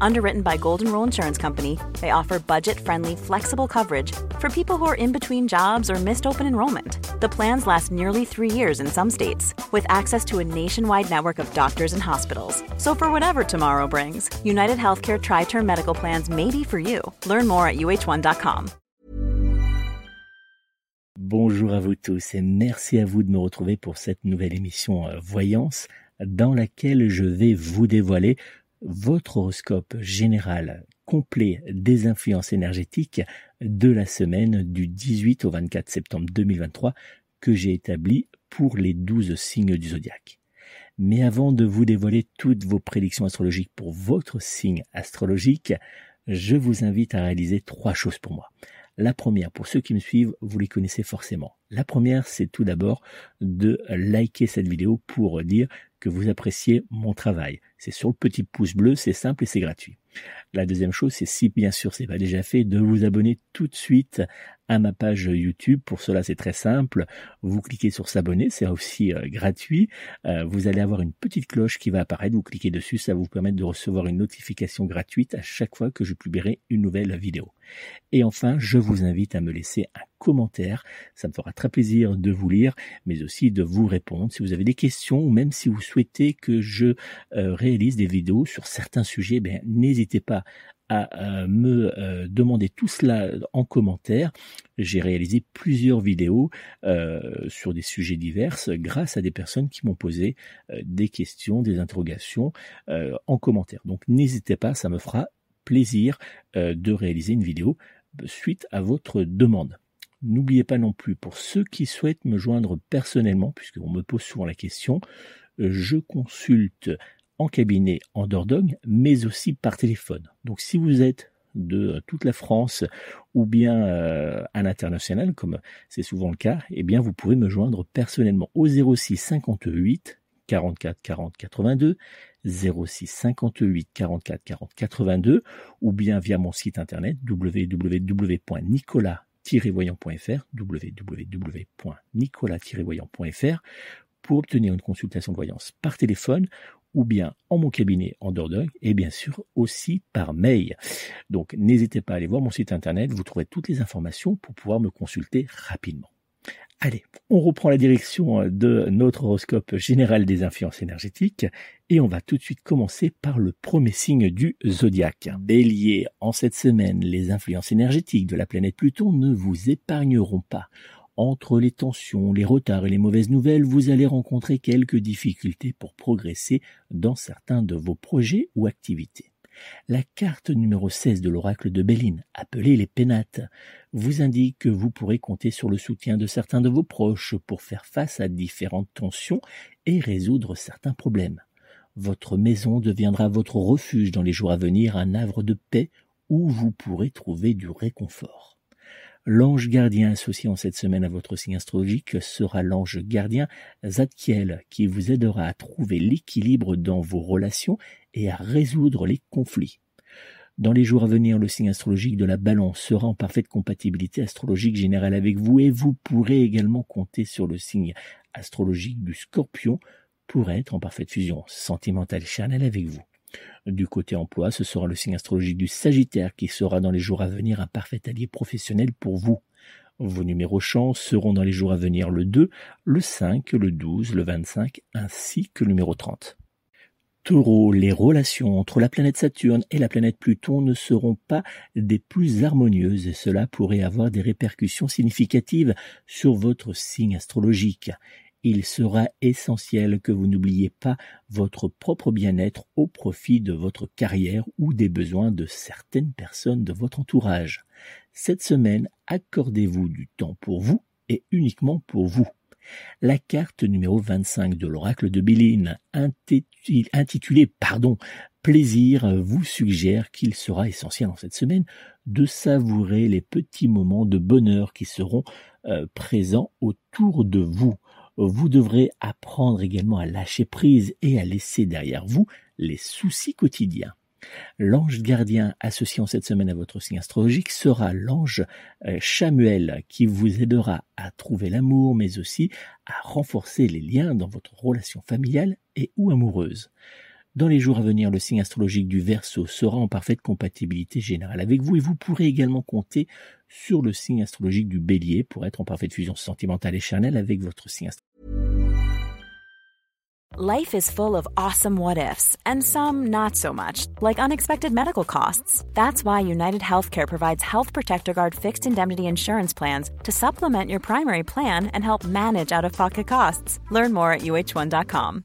Underwritten by Golden Rule Insurance Company, they offer budget friendly, flexible coverage for people who are in between jobs or missed open enrollment. The plans last nearly three years in some states, with access to a nationwide network of doctors and hospitals. So, for whatever tomorrow brings, United Healthcare Tri Term Medical Plans may be for you. Learn more at uh1.com. Bonjour à vous tous et merci à vous de me retrouver pour cette nouvelle émission euh, Voyance dans laquelle je vais vous dévoiler votre horoscope général complet des influences énergétiques de la semaine du 18 au 24 septembre 2023 que j'ai établi pour les 12 signes du zodiaque. Mais avant de vous dévoiler toutes vos prédictions astrologiques pour votre signe astrologique, je vous invite à réaliser trois choses pour moi. La première, pour ceux qui me suivent, vous les connaissez forcément. La première, c'est tout d'abord de liker cette vidéo pour dire que vous appréciez mon travail. C'est sur le petit pouce bleu, c'est simple et c'est gratuit. La deuxième chose, c'est si bien sûr c'est pas déjà fait, de vous abonner tout de suite à ma page YouTube. Pour cela, c'est très simple. Vous cliquez sur s'abonner, c'est aussi euh, gratuit. Euh, vous allez avoir une petite cloche qui va apparaître. Vous cliquez dessus, ça va vous permettre de recevoir une notification gratuite à chaque fois que je publierai une nouvelle vidéo. Et enfin, je vous invite à me laisser un commentaire. Ça me fera très plaisir de vous lire, mais aussi de vous répondre. Si vous avez des questions ou même si vous souhaitez que je euh, réalise des vidéos sur certains sujets, ben, n'hésitez pas à euh, me euh, demander tout cela en commentaire. J'ai réalisé plusieurs vidéos sur des sujets divers grâce à des personnes qui m'ont posé des questions, des interrogations en commentaire. Donc n'hésitez pas, ça me fera plaisir de réaliser une vidéo suite à votre demande. N'oubliez pas non plus, pour ceux qui souhaitent me joindre personnellement, puisqu'on me pose souvent la question, je consulte en cabinet en Dordogne, mais aussi par téléphone. Donc si vous êtes de toute la France ou bien euh, à l'international, comme c'est souvent le cas, eh bien vous pouvez me joindre personnellement au 06 58 44 40 82, 06 58 44 40 82, ou bien via mon site internet www.nicolas-voyant.fr, www.nicolas-voyant.fr, pour obtenir une consultation de voyance par téléphone ou bien en mon cabinet en Dordogne et bien sûr aussi par mail. Donc n'hésitez pas à aller voir mon site internet, vous trouverez toutes les informations pour pouvoir me consulter rapidement. Allez, on reprend la direction de notre horoscope général des influences énergétiques et on va tout de suite commencer par le premier signe du zodiaque. Bélier, en cette semaine, les influences énergétiques de la planète Pluton ne vous épargneront pas. Entre les tensions, les retards et les mauvaises nouvelles, vous allez rencontrer quelques difficultés pour progresser dans certains de vos projets ou activités. La carte numéro 16 de l'oracle de Béline, appelée les pénates, vous indique que vous pourrez compter sur le soutien de certains de vos proches pour faire face à différentes tensions et résoudre certains problèmes. Votre maison deviendra votre refuge dans les jours à venir, un havre de paix où vous pourrez trouver du réconfort. L'ange gardien associé en cette semaine à votre signe astrologique sera l'ange gardien Zadkiel qui vous aidera à trouver l'équilibre dans vos relations et à résoudre les conflits. Dans les jours à venir, le signe astrologique de la balance sera en parfaite compatibilité astrologique générale avec vous et vous pourrez également compter sur le signe astrologique du scorpion pour être en parfaite fusion sentimentale et charnelle avec vous. Du côté emploi, ce sera le signe astrologique du Sagittaire qui sera dans les jours à venir un parfait allié professionnel pour vous. Vos numéros chance seront dans les jours à venir le 2, le 5, le 12, le 25 ainsi que le numéro 30. Taureau, les relations entre la planète Saturne et la planète Pluton ne seront pas des plus harmonieuses et cela pourrait avoir des répercussions significatives sur votre signe astrologique. Il sera essentiel que vous n'oubliez pas votre propre bien-être au profit de votre carrière ou des besoins de certaines personnes de votre entourage. Cette semaine, accordez-vous du temps pour vous et uniquement pour vous. La carte numéro 25 de l'oracle de Béline, intitulée Pardon, Plaisir, vous suggère qu'il sera essentiel en cette semaine de savourer les petits moments de bonheur qui seront euh, présents autour de vous. Vous devrez apprendre également à lâcher prise et à laisser derrière vous les soucis quotidiens. L'ange gardien associé en cette semaine à votre signe astrologique sera l'ange euh, Chamuel qui vous aidera à trouver l'amour mais aussi à renforcer les liens dans votre relation familiale et ou amoureuse. Dans les jours à venir, le signe astrologique du Verseau sera en parfaite compatibilité générale avec vous et vous pourrez également compter sur le signe astrologique du Bélier pour être en parfaite fusion sentimentale et charnelle avec votre signe astrologique. Life is full of awesome what ifs and some not so much, like unexpected medical costs. That's why United Healthcare provides Health Protector Guard fixed indemnity insurance plans to supplement your primary plan and help manage out-of-pocket costs. Learn more at uh1.com.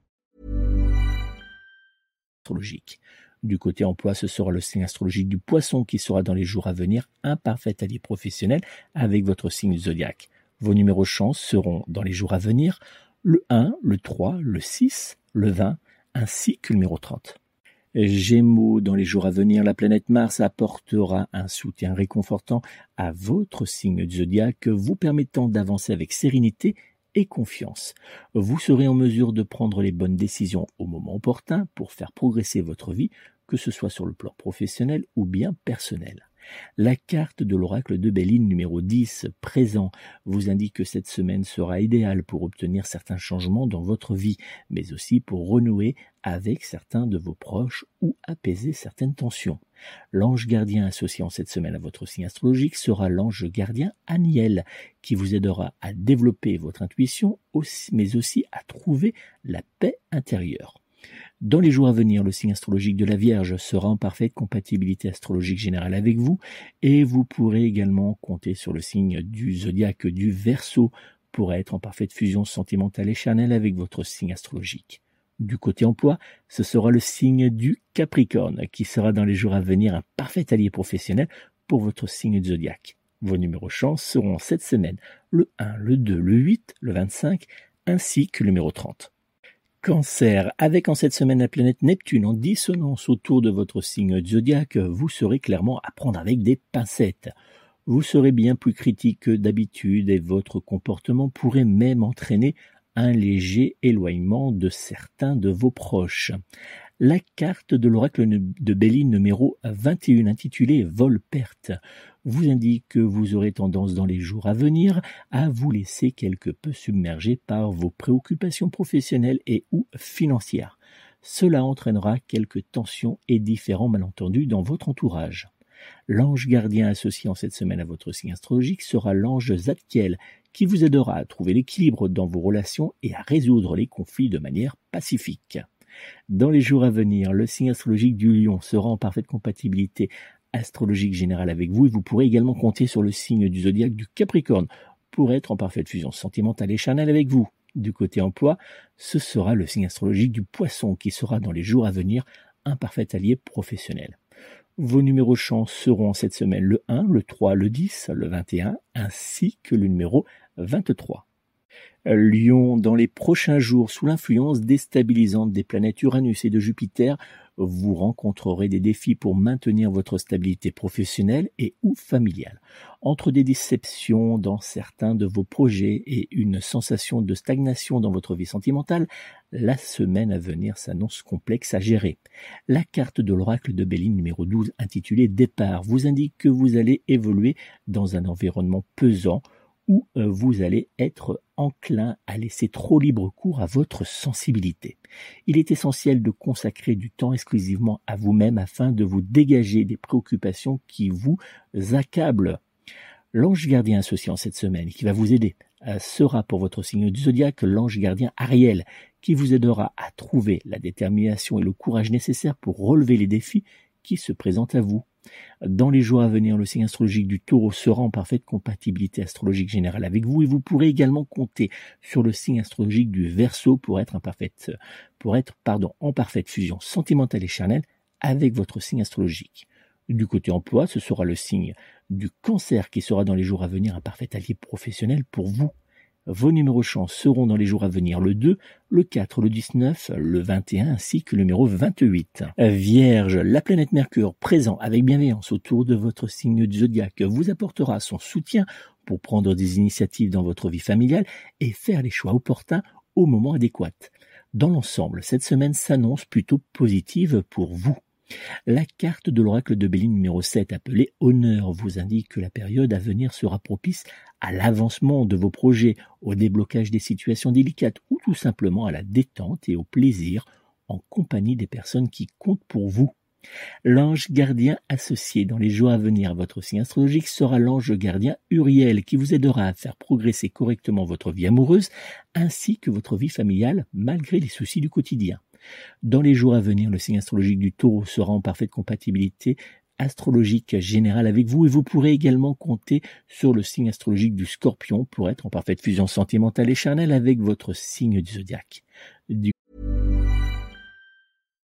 Du côté emploi, ce sera le signe astrologique du poisson qui sera dans les jours à venir un parfait allié professionnel avec votre signe zodiaque. Vos numéros chance seront dans les jours à venir le 1, le 3, le 6, le 20 ainsi que le numéro 30. Gémeaux, dans les jours à venir, la planète Mars apportera un soutien réconfortant à votre signe zodiaque, vous permettant d'avancer avec sérénité et confiance. Vous serez en mesure de prendre les bonnes décisions au moment opportun pour faire progresser votre vie, que ce soit sur le plan professionnel ou bien personnel. La carte de l'oracle de Béline numéro 10 présent vous indique que cette semaine sera idéale pour obtenir certains changements dans votre vie, mais aussi pour renouer avec certains de vos proches ou apaiser certaines tensions. L'ange gardien associé en cette semaine à votre signe astrologique sera l'ange gardien Aniel, qui vous aidera à développer votre intuition, mais aussi à trouver la paix intérieure. Dans les jours à venir, le signe astrologique de la Vierge sera en parfaite compatibilité astrologique générale avec vous et vous pourrez également compter sur le signe du zodiaque du Verseau pour être en parfaite fusion sentimentale et charnelle avec votre signe astrologique. Du côté emploi, ce sera le signe du Capricorne qui sera dans les jours à venir un parfait allié professionnel pour votre signe de zodiaque. Vos numéros chance seront cette semaine le 1, le 2, le 8, le 25 ainsi que le numéro 30. Cancer, avec en cette semaine la planète Neptune en dissonance autour de votre signe zodiaque, vous serez clairement à prendre avec des pincettes. Vous serez bien plus critique que d'habitude et votre comportement pourrait même entraîner un léger éloignement de certains de vos proches. La carte de l'oracle de Béline numéro 21 intitulée Vol-perte vous indique que vous aurez tendance dans les jours à venir à vous laisser quelque peu submerger par vos préoccupations professionnelles et ou financières. Cela entraînera quelques tensions et différents malentendus dans votre entourage. L'ange gardien associé en cette semaine à votre signe astrologique sera l'ange Zadkiel, qui vous aidera à trouver l'équilibre dans vos relations et à résoudre les conflits de manière pacifique. Dans les jours à venir, le signe astrologique du lion sera en parfaite compatibilité astrologique générale avec vous et vous pourrez également compter sur le signe du zodiaque du Capricorne pour être en parfaite fusion sentimentale et charnelle avec vous. Du côté emploi, ce sera le signe astrologique du Poisson qui sera dans les jours à venir un parfait allié professionnel. Vos numéros chance seront cette semaine le 1, le 3, le 10, le 21 ainsi que le numéro 23. Lion, dans les prochains jours, sous l'influence déstabilisante des planètes Uranus et de Jupiter, vous rencontrerez des défis pour maintenir votre stabilité professionnelle et ou familiale. Entre des déceptions dans certains de vos projets et une sensation de stagnation dans votre vie sentimentale, la semaine à venir s'annonce complexe à gérer. La carte de l'oracle de Béline numéro 12 intitulée Départ vous indique que vous allez évoluer dans un environnement pesant euh, vous allez être enclin à laisser trop libre cours à votre sensibilité. Il est essentiel de consacrer du temps exclusivement à vous-même afin de vous dégager des préoccupations qui vous accablent. L'ange gardien associé en cette semaine qui va vous aider euh, sera pour votre signe du zodiaque l'ange gardien Ariel qui vous aidera à trouver la détermination et le courage nécessaires pour relever les défis qui se présentent à vous. Dans les jours à venir, le signe astrologique du taureau sera en parfaite compatibilité astrologique générale avec vous et vous pourrez également compter sur le signe astrologique du verso pour être, pour être en parfaite fusion sentimentale et charnelle avec votre signe astrologique. Du côté emploi, ce sera le signe du cancer qui sera dans les jours à venir un parfait allié professionnel pour vous. Vos numéros chance seront dans les jours à venir le 2, le 4, le 19, le 21 ainsi que le numéro 28. Vierge, la planète Mercure présent avec bienveillance autour de votre signe du zodiaque vous apportera son soutien pour prendre des initiatives dans votre vie familiale et faire les choix opportuns au moment adéquat. Dans l'ensemble, cette semaine s'annonce plutôt positive pour vous. La carte de l'oracle de Béline numéro 7 appelée Honneur vous indique que la période à venir sera propice à l'avancement de vos projets, au déblocage des situations délicates ou tout simplement à la détente et au plaisir en compagnie des personnes qui comptent pour vous. L'ange gardien associé dans les jours à venir à votre signe astrologique sera l'ange gardien Uriel qui vous aidera à faire progresser correctement votre vie amoureuse ainsi que votre vie familiale malgré les soucis du quotidien. Dans les jours à venir, le signe astrologique du taureau sera en parfaite compatibilité astrologique générale avec vous et vous pourrez également compter sur le signe astrologique du scorpion pour être en parfaite fusion sentimentale et charnelle avec votre signe du zodiaque.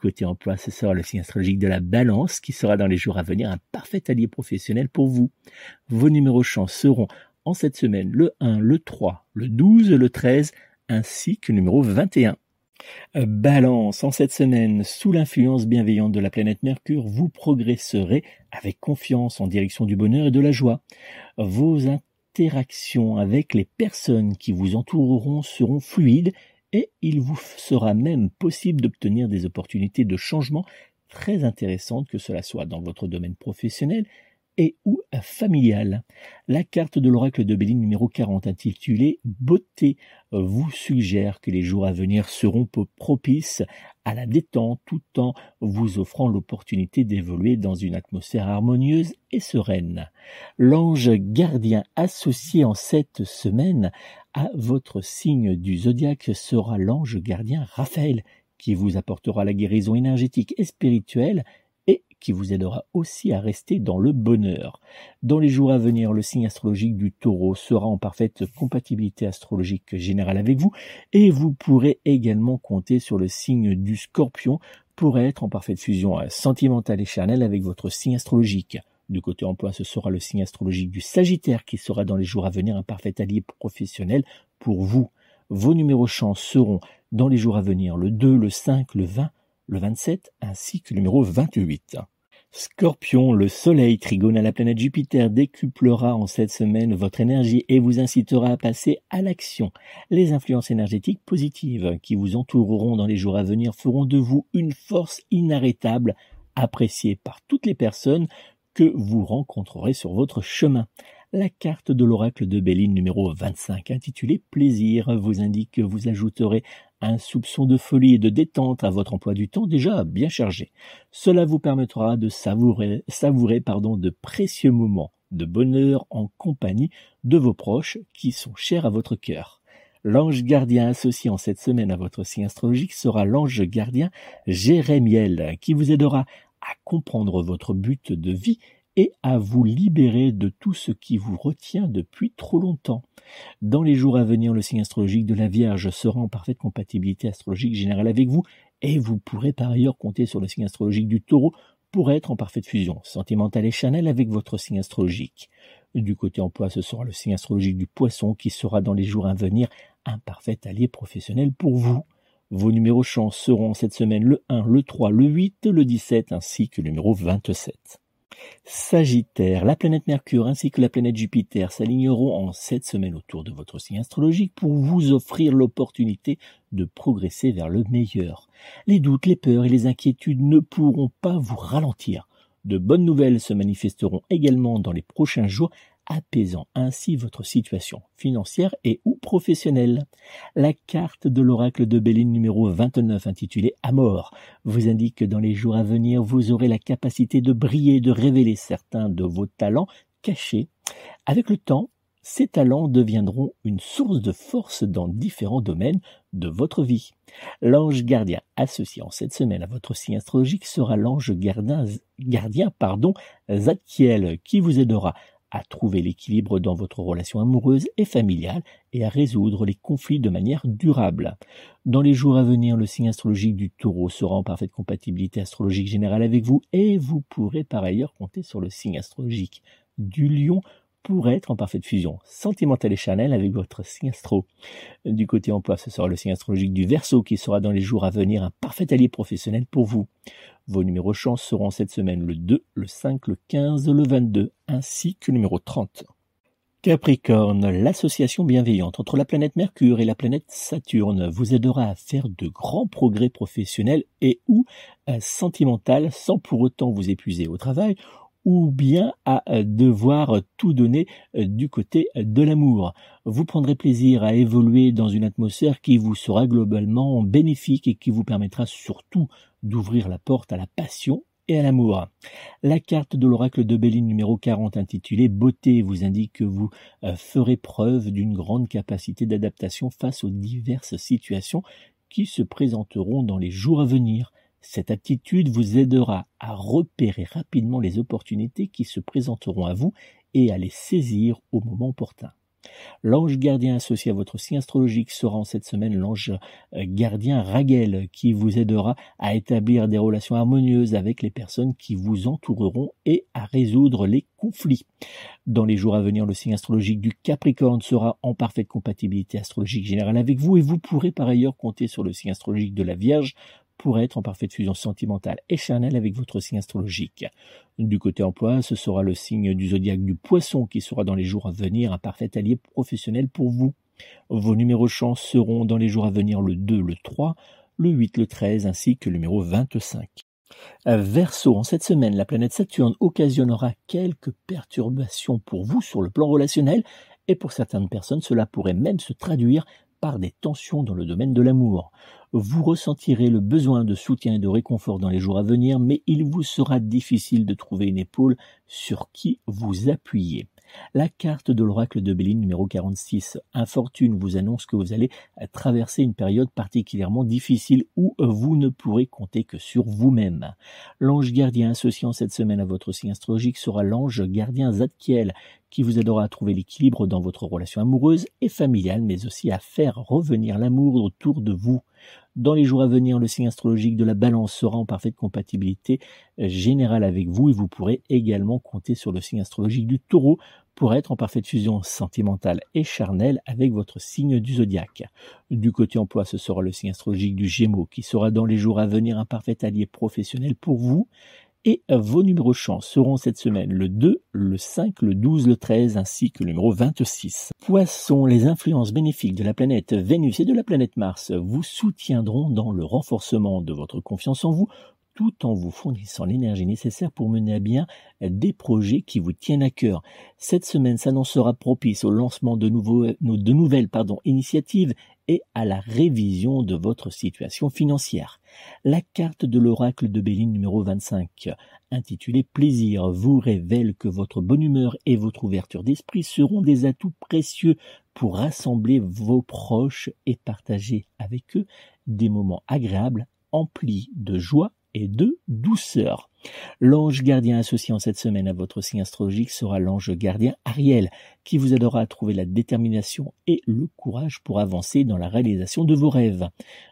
Côté emploi, ce sera le signe astrologique de la balance qui sera dans les jours à venir un parfait allié professionnel pour vous. Vos numéros chance seront en cette semaine le 1, le 3, le 12, le 13 ainsi que le numéro 21. Balance, en cette semaine, sous l'influence bienveillante de la planète Mercure, vous progresserez avec confiance en direction du bonheur et de la joie. Vos interactions avec les personnes qui vous entoureront seront fluides et il vous sera même possible d'obtenir des opportunités de changement très intéressantes, que cela soit dans votre domaine professionnel et ou familial. La carte de l'oracle de Béline numéro 40 intitulée Beauté vous suggère que les jours à venir seront propices à la détente tout en vous offrant l'opportunité d'évoluer dans une atmosphère harmonieuse et sereine. L'ange gardien associé en cette semaine à votre signe du zodiaque sera l'ange gardien Raphaël qui vous apportera la guérison énergétique et spirituelle qui vous aidera aussi à rester dans le bonheur. Dans les jours à venir, le signe astrologique du taureau sera en parfaite compatibilité astrologique générale avec vous et vous pourrez également compter sur le signe du scorpion pour être en parfaite fusion sentimentale et charnelle avec votre signe astrologique. Du côté emploi, ce sera le signe astrologique du Sagittaire qui sera dans les jours à venir un parfait allié professionnel pour vous. Vos numéros chance seront dans les jours à venir le 2, le 5, le 20, le 27 ainsi que le numéro 28. Scorpion, le soleil trigone à la planète Jupiter décuplera en cette semaine votre énergie et vous incitera à passer à l'action. Les influences énergétiques positives qui vous entoureront dans les jours à venir feront de vous une force inarrêtable, appréciée par toutes les personnes que vous rencontrerez sur votre chemin. La carte de l'oracle de Béline numéro 25 intitulée Plaisir vous indique que vous ajouterez un soupçon de folie et de détente à votre emploi du temps déjà bien chargé. Cela vous permettra de savourer, savourer pardon, de précieux moments de bonheur en compagnie de vos proches qui sont chers à votre cœur. L'ange gardien associé en cette semaine à votre signe astrologique sera l'ange gardien Jérémiel qui vous aidera à comprendre votre but de vie et à vous libérer de tout ce qui vous retient depuis trop longtemps. Dans les jours à venir, le signe astrologique de la Vierge sera en parfaite compatibilité astrologique générale avec vous et vous pourrez par ailleurs compter sur le signe astrologique du taureau pour être en parfaite fusion sentimentale et chanel avec votre signe astrologique. Du côté emploi, ce sera le signe astrologique du poisson qui sera dans les jours à venir un parfait allié professionnel pour vous. Vos numéros chance seront cette semaine le 1, le 3, le 8, le 17 ainsi que le numéro 27. Sagittaire, la planète Mercure ainsi que la planète Jupiter s'aligneront en cette semaine autour de votre signe astrologique pour vous offrir l'opportunité de progresser vers le meilleur. Les doutes, les peurs et les inquiétudes ne pourront pas vous ralentir. De bonnes nouvelles se manifesteront également dans les prochains jours apaisant ainsi votre situation financière et ou professionnelle. La carte de l'oracle de Béline numéro 29 intitulée Amor vous indique que dans les jours à venir, vous aurez la capacité de briller, de révéler certains de vos talents cachés. Avec le temps, ces talents deviendront une source de force dans différents domaines de votre vie. L'ange gardien associé en cette semaine à votre signe astrologique sera l'ange gardien, pardon, Zadkiel, qui vous aidera à trouver l'équilibre dans votre relation amoureuse et familiale et à résoudre les conflits de manière durable. Dans les jours à venir, le signe astrologique du taureau sera en parfaite compatibilité astrologique générale avec vous et vous pourrez par ailleurs compter sur le signe astrologique du lion pour être en parfaite fusion sentimentale et charnelle avec votre signe astro. Du côté emploi, ce sera le signe astrologique du Verseau qui sera dans les jours à venir un parfait allié professionnel pour vous. Vos numéros chance seront cette semaine le 2, le 5, le 15, le 22 ainsi que le numéro 30. Capricorne, l'association bienveillante entre la planète Mercure et la planète Saturne vous aidera à faire de grands progrès professionnels et ou euh, sentimentaux sans pour autant vous épuiser au travail ou bien à euh, devoir tout donner euh, du côté de l'amour. Vous prendrez plaisir à évoluer dans une atmosphère qui vous sera globalement bénéfique et qui vous permettra surtout d'ouvrir la porte à la passion et à l'amour. La carte de l'oracle de Béline numéro 40 intitulée Beauté vous indique que vous euh, ferez preuve d'une grande capacité d'adaptation face aux diverses situations qui se présenteront dans les jours à venir. Cette attitude vous aidera à repérer rapidement les opportunités qui se présenteront à vous et à les saisir au moment opportun. L'ange gardien associé à votre signe astrologique sera en cette semaine l'ange euh, gardien Raguel qui vous aidera à établir des relations harmonieuses avec les personnes qui vous entoureront et à résoudre les conflits. Dans les jours à venir, le signe astrologique du Capricorne sera en parfaite compatibilité astrologique générale avec vous et vous pourrez par ailleurs compter sur le signe astrologique de la Vierge pour être en parfaite fusion sentimentale et charnelle avec votre signe astrologique. Du côté emploi, ce sera le signe du zodiaque du poisson qui sera dans les jours à venir un parfait allié professionnel pour vous. Vos numéros chance seront dans les jours à venir le 2, le 3, le 8, le 13 ainsi que le numéro 25. Verseau, en cette semaine, la planète Saturne occasionnera quelques perturbations pour vous sur le plan relationnel et pour certaines personnes, cela pourrait même se traduire par des tensions dans le domaine de l'amour. Vous ressentirez le besoin de soutien et de réconfort dans les jours à venir, mais il vous sera difficile de trouver une épaule sur qui vous appuyer. La carte de l'oracle de Béline numéro 46, Infortune, vous annonce que vous allez traverser une période particulièrement difficile où vous ne pourrez compter que sur vous-même. L'ange gardien associant cette semaine à votre signe astrologique sera l'ange gardien Zadkiel, qui vous aidera à trouver l'équilibre dans votre relation amoureuse et familiale, mais aussi à faire revenir l'amour autour de vous. Dans les jours à venir, le signe astrologique de la balance sera en parfaite compatibilité générale avec vous et vous pourrez également compter sur le signe astrologique du taureau pour être en parfaite fusion sentimentale et charnelle avec votre signe du zodiaque. Du côté emploi, ce sera le signe astrologique du Gémeaux qui sera dans les jours à venir un parfait allié professionnel pour vous et vos numéros chance seront cette semaine le 2, le 5, le 12, le 13 ainsi que le numéro 26. Poissons, les influences bénéfiques de la planète Vénus et de la planète Mars vous soutiendront dans le renforcement de votre confiance en vous tout en vous fournissant l'énergie nécessaire pour mener à bien des projets qui vous tiennent à cœur. Cette semaine s'annoncera propice au lancement de, nouveaux, de nouvelles initiatives et à la révision de votre situation financière. La carte de l'oracle de Béline numéro 25, intitulée Plaisir, vous révèle que votre bonne humeur et votre ouverture d'esprit seront des atouts précieux pour rassembler vos proches et partager avec eux des moments agréables emplis de joie et de douceur. L'ange gardien associé en cette semaine à votre signe astrologique sera l'ange gardien Ariel, qui vous aidera à trouver la détermination et le courage pour avancer dans la réalisation de vos rêves.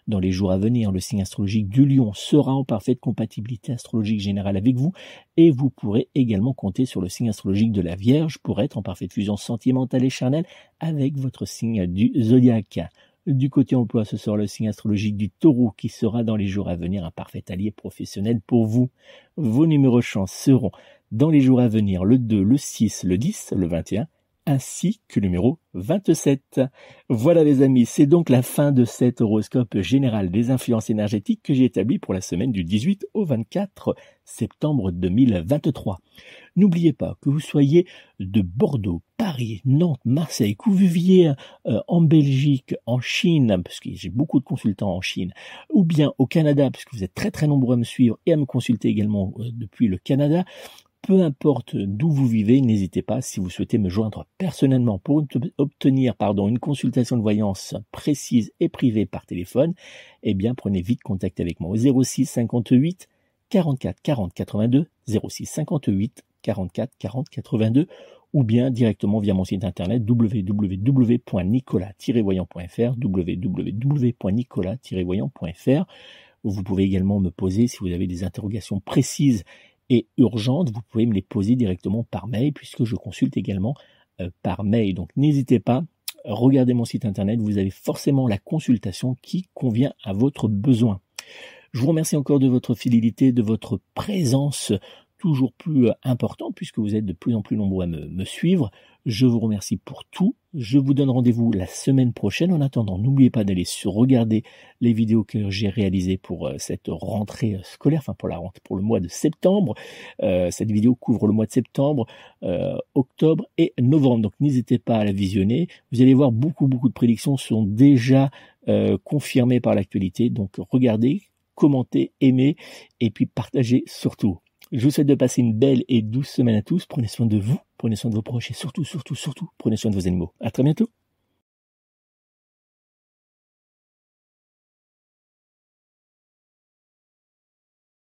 Dans les jours à venir, le signe astrologique du lion sera en parfaite compatibilité astrologique générale avec vous, et vous pourrez également compter sur le signe astrologique de la Vierge pour être en parfaite fusion sentimentale et charnelle avec votre signe du zodiaque. Du côté emploi, ce sera le signe astrologique du taureau qui sera dans les jours à venir un parfait allié professionnel pour vous. Vos numéros chance seront dans les jours à venir le 2, le 6, le 10, le 21 ainsi que le numéro 27. Voilà les amis, c'est donc la fin de cet horoscope général des influences énergétiques que j'ai établi pour la semaine du 18 au 24 septembre 2023. N'oubliez pas que vous soyez de Bordeaux, Paris, Nantes, Marseille, viviez euh, en Belgique, en Chine, parce que j'ai beaucoup de consultants en Chine, ou bien au Canada, puisque vous êtes très très nombreux à me suivre et à me consulter également euh, depuis le Canada, peu importe d'où vous vivez, n'hésitez pas si vous souhaitez me joindre personnellement pour obtenir une consultation de voyance précise et privée par téléphone, eh bien prenez vite contact avec moi au 06 58 44 40 82 06 58 44 40 82 ou bien directement via mon site internet www.nicolas-voyant.fr www.nicolas-voyant.fr vous pouvez également me poser si vous avez des interrogations précises et urgentes, vous pouvez me les poser directement par mail puisque je consulte également euh, par mail. Donc n'hésitez pas, regardez mon site internet, vous avez forcément la consultation qui convient à votre besoin. Je vous remercie encore de votre fidélité, de votre présence toujours plus euh, importante puisque vous êtes de plus en plus nombreux à me, me suivre. Je vous remercie pour tout. Je vous donne rendez-vous la semaine prochaine. En attendant, n'oubliez pas d'aller regarder les vidéos que j'ai réalisées pour euh, cette rentrée euh, scolaire, enfin pour la rentrée, pour le mois de septembre. Euh, cette vidéo couvre le mois de septembre, octobre et novembre. Donc n'hésitez pas à la visionner. Vous allez voir beaucoup beaucoup de prédictions sont déjà confirmées par l'actualité. Donc regardez, commentez, aimez et puis partagez surtout. Je vous souhaite de passer une belle et douce semaine à tous. Prenez soin de vous, prenez soin de vos proches et surtout, surtout, surtout, prenez soin de vos animaux. À très bientôt.